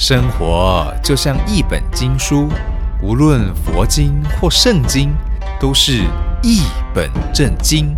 生活就像一本经书，无论佛经或圣经，都是一本正经。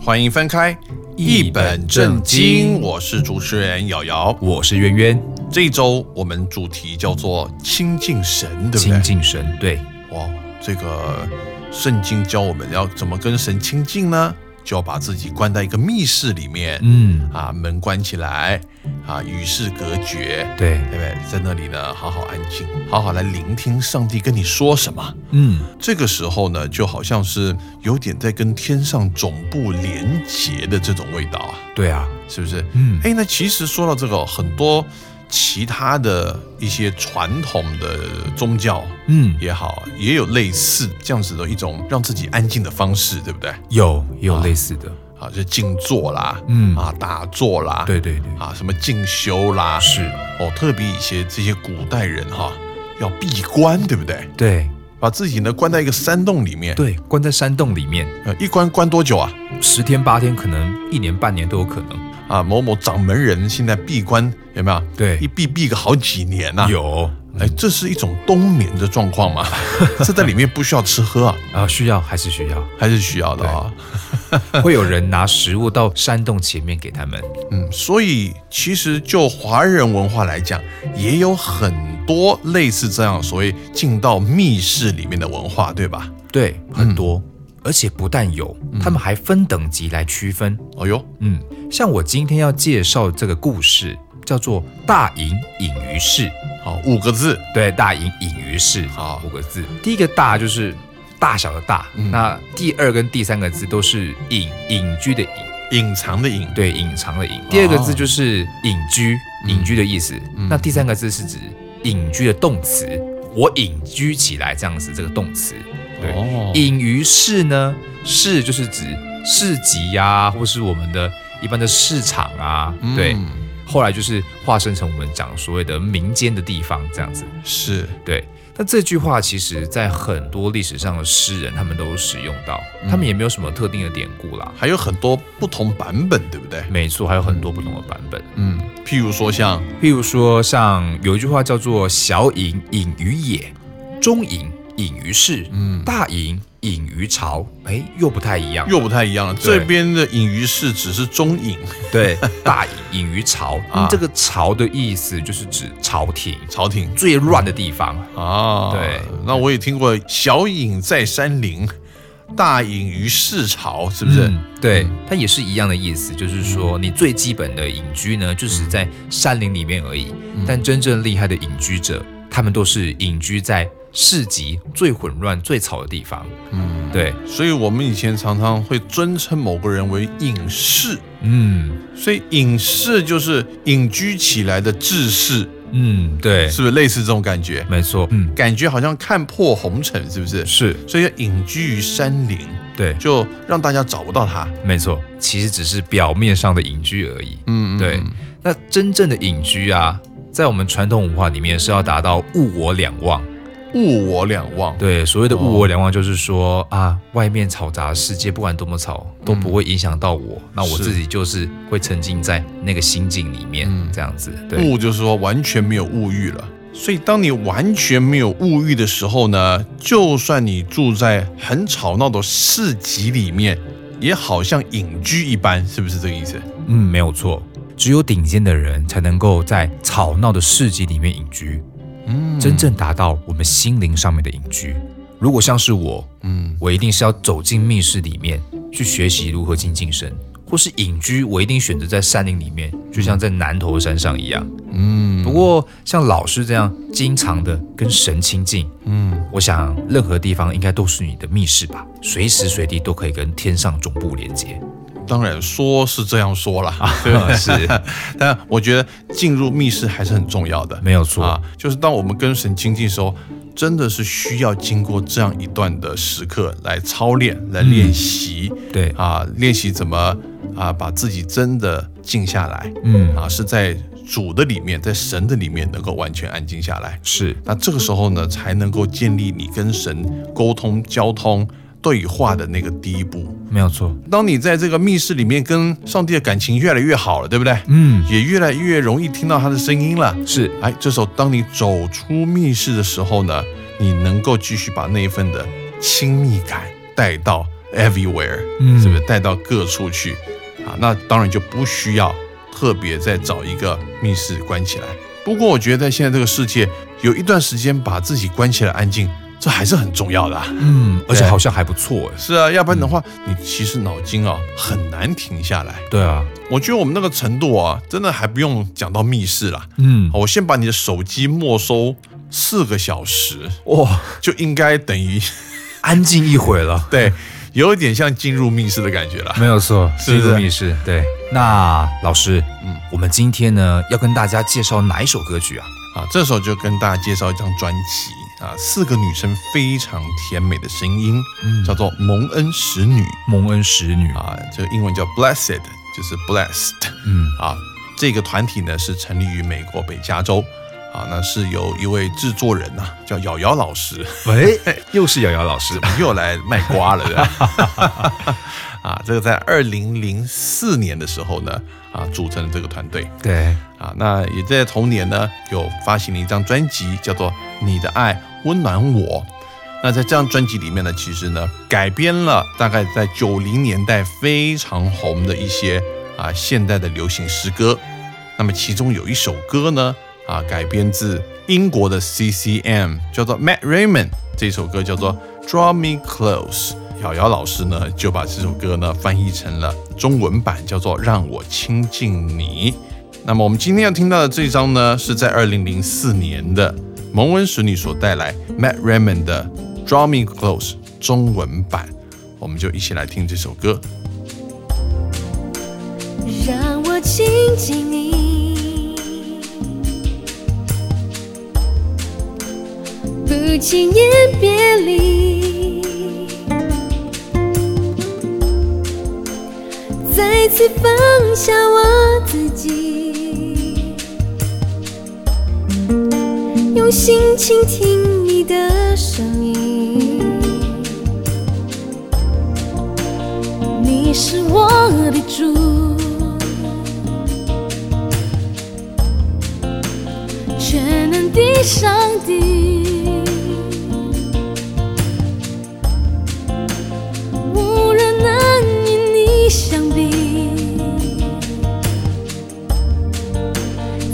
欢迎翻开一本正经，我是主持人瑶瑶。我是渊渊，这一周我们主题叫做亲近神，对不亲对？近神，对，哇，这个圣经教我们要怎么跟神亲近呢？就要把自己关在一个密室里面，嗯，啊，门关起来，啊，与世隔绝，对对，不对？在那里呢，好好安静，好好来聆听上帝跟你说什么。嗯，这个时候呢，就好像是有点在跟天上总部连结的这种味道啊，对啊，是不是？嗯，哎，那其实说到这个，很多其他的一些传统的宗教嗯，也好，也有类似这样子的一种让自己安静的方式，对不对？有也有类似的，啊，就静坐啦，嗯啊，打坐啦，对对对，啊，什么静修啦，是，哦，特别一些这些古代人哈，要闭关，对不对？对把自己呢关在一个山洞里面，对，关在山洞里面，呃，一关关多久啊？十天八天，可能一年半年都有可能。啊，某某掌门人现在闭关有没有？对一闭闭个好几年呐、有哎，这是一种冬眠的状况吗？这在里面不需要吃喝啊，啊，需要还是需要，还是需要的啊。会有人拿食物到山洞前面给他们。嗯，所以其实就华人文化来讲，也有很多类似这样所谓进到密室里面的文化，对吧？对，很多，而且不但有，他们还分等级来区分。哦哟，嗯，像我今天要介绍这个故事，叫做“大隐隐于市。好，五个字，”。对，“大隐隐于市”好。五个字。第一个“大”就是大小的“大”，那第二跟第三个字都是“隐”隐居的“隐。隐藏的隐”，，对，隐藏的“隐”。第二个字就是“隐居”，隐居的意思。那第三个字是指隐居的动词，我隐居起来这样子，这个动词。对，哦隐于市呢，市就是指市集呀、或是我们的一般的市场啊，对。嗯后来就是化身成我们讲所谓的民间的地方这样子，是，对。那这句话其实在很多历史上的诗人他们都使用到，他们也没有什么特定的典故啦。还有很多不同版本，对不对？没错，还有很多不同的版本。嗯，譬如说像譬如说，像有一句话叫做“小隐隐于野，中隐隐于市，嗯大隐隐于朝”，哎，又不太一样。又不太一样了，这边的隐于市只是中隐，对，大隐隐于朝，这个朝的意思就是指朝廷朝廷。最乱的地方。啊，对，那我也听过小隐在山林，大隐于市朝，是不是？嗯对，它也是一样的意思，就是说你最基本的隐居呢，就是在山林里面而已。但真正厉害的隐居者，他们都是隐居在市集最混乱、最吵的地方。嗯，对，所以我们以前常常会尊称某个人为隐士，嗯所以隐士就是隐居起来的志士，嗯，对，是不是类似这种感觉？没错，嗯，感觉好像看破红尘，是不是？是所以要隐居于山林，对，就让大家找不到他。没错，其实只是表面上的隐居而已。嗯，嗯对嗯，那真正的隐居啊，在我们传统文化里面是要达到物我两忘。物我两忘。对，所谓的物我两忘，就是说、啊，外面嘈杂的世界不管多么吵，都不会影响到我。那我自己就是会沉浸在那个心境里面，嗯这样子。对，物就是说完全没有物欲了。所以，当你完全没有物欲的时候呢，就算你住在很吵闹的市集里面，也好像隐居一般，是不是这个意思？嗯，没有错。只有顶尖的人才能够在吵闹的市集里面隐居，嗯真正达到我们心灵上面的隐居。如果像是我，嗯，我一定是要走进密室里面去学习如何精进神，或是隐居，我一定选择在山林里面，就像在南头山上一样。嗯不过像老师这样经常的跟神亲近，嗯，我想任何地方应该都是你的密室吧，随时随地都可以跟天上总部连接。当然说是这样说了，对吧？是，但我觉得进入密室还是很重要的。没有错。啊，就是当我们跟神亲近的时候，真的是需要经过这样一段的时刻来操练、来练习、对，啊，练习怎么啊把自己真的静下来嗯，啊，是在主的里面，在神的里面能够完全安静下来。是，那这个时候呢，才能够建立你跟神沟通、交通对话的那个第一步。没有错。当你在这个密室里面跟上帝的感情越来越好了，对不对？嗯，也越来越容易听到他的声音了。是哎，这时候当你走出密室的时候呢，你能够继续把那一份的亲密感带到 everywhere，嗯是不是带到各处去啊？那当然就不需要特别再找一个密室关起来。不过我觉得在现在这个世界，有一段时间把自己关起来安静，这还是很重要的、啊。嗯，而且好像还不错哎。是啊，要不然的话，你其实脑筋啊很难停下来。对啊，我觉得我们那个程度啊，真的还不用讲到密室啦。嗯，我先把你的手机没收四个小时，哇，就应该等于 安静一会了。对，有一点像进入密室的感觉了。没有错，进入密室。对，那老师，嗯嗯，我们今天呢要跟大家介绍哪一首歌曲啊？啊，这时候就跟大家介绍一张专辑啊，四个女生非常甜美的声音，嗯叫做蒙恩使女蒙恩使女。啊，这个英文叫 Blessed，就是 Blessed 嗯，啊。这个团体呢是成立于美国北加州啊，那是由一位制作人呐、叫瑶瑶老师。喂，又是瑶瑶老师。又来卖瓜了？啊，这个在二零零四年的时候呢，啊，组成了这个团队对，啊，那也在同年呢，有发行了一张专辑，叫做《你的爱温暖我》。那在这张专辑里面呢，其实呢，改编了大概在九零年代非常红的一些啊现代的流行诗歌。那么其中有一首歌呢，啊，改编自英国的 CCM，叫做 Matt Raymond，这首歌叫做 Draw Me Close。瑶瑶老师呢就把这首歌呢翻译成了中文版，叫做《让我亲近你》。那么我们今天要听到的这一张呢，是在二零零四年的蒙恩使女所带来 Matt Raymond 的《Draw Me Close》中文版，我们就一起来听这首歌。让我亲近你，不轻言别离，次放下我自己，用心倾听你的声音。你是我的主，全能的上帝，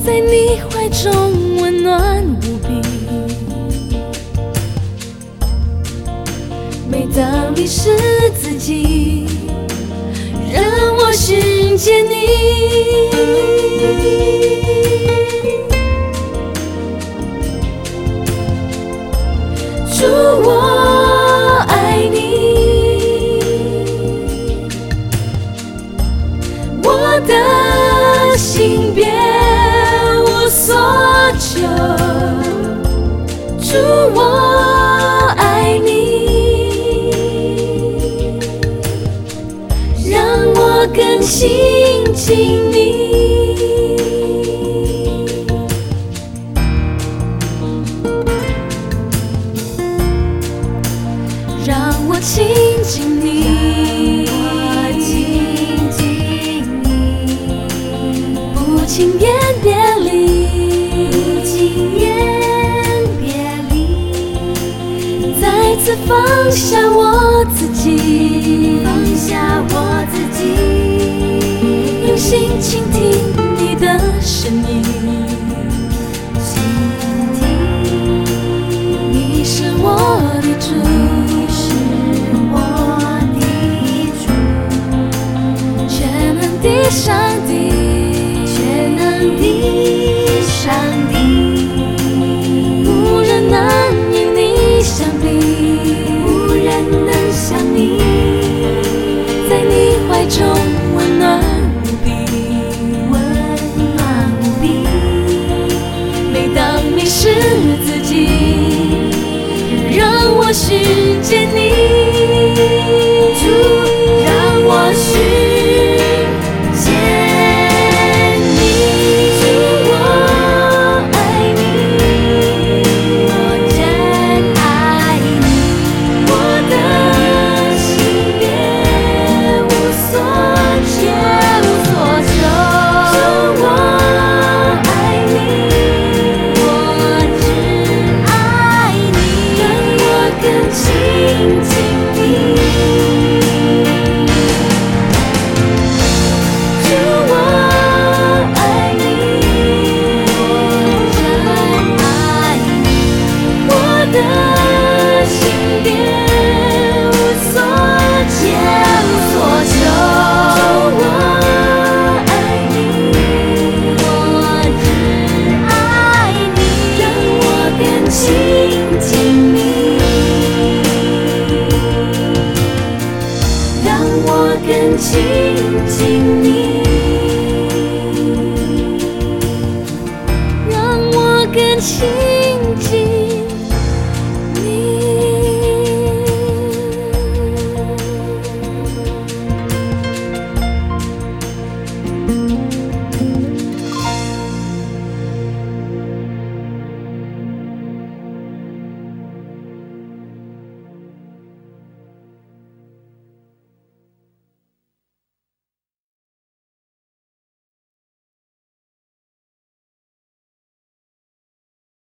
在你怀中温暖无比。每当迷失自己，让我寻见你。主，我亲近你。让我亲近你，让我亲近你，不轻言别离，不轻言别离，再次放下我自己，静，倾听你的声音，自己，让我遇见你，亲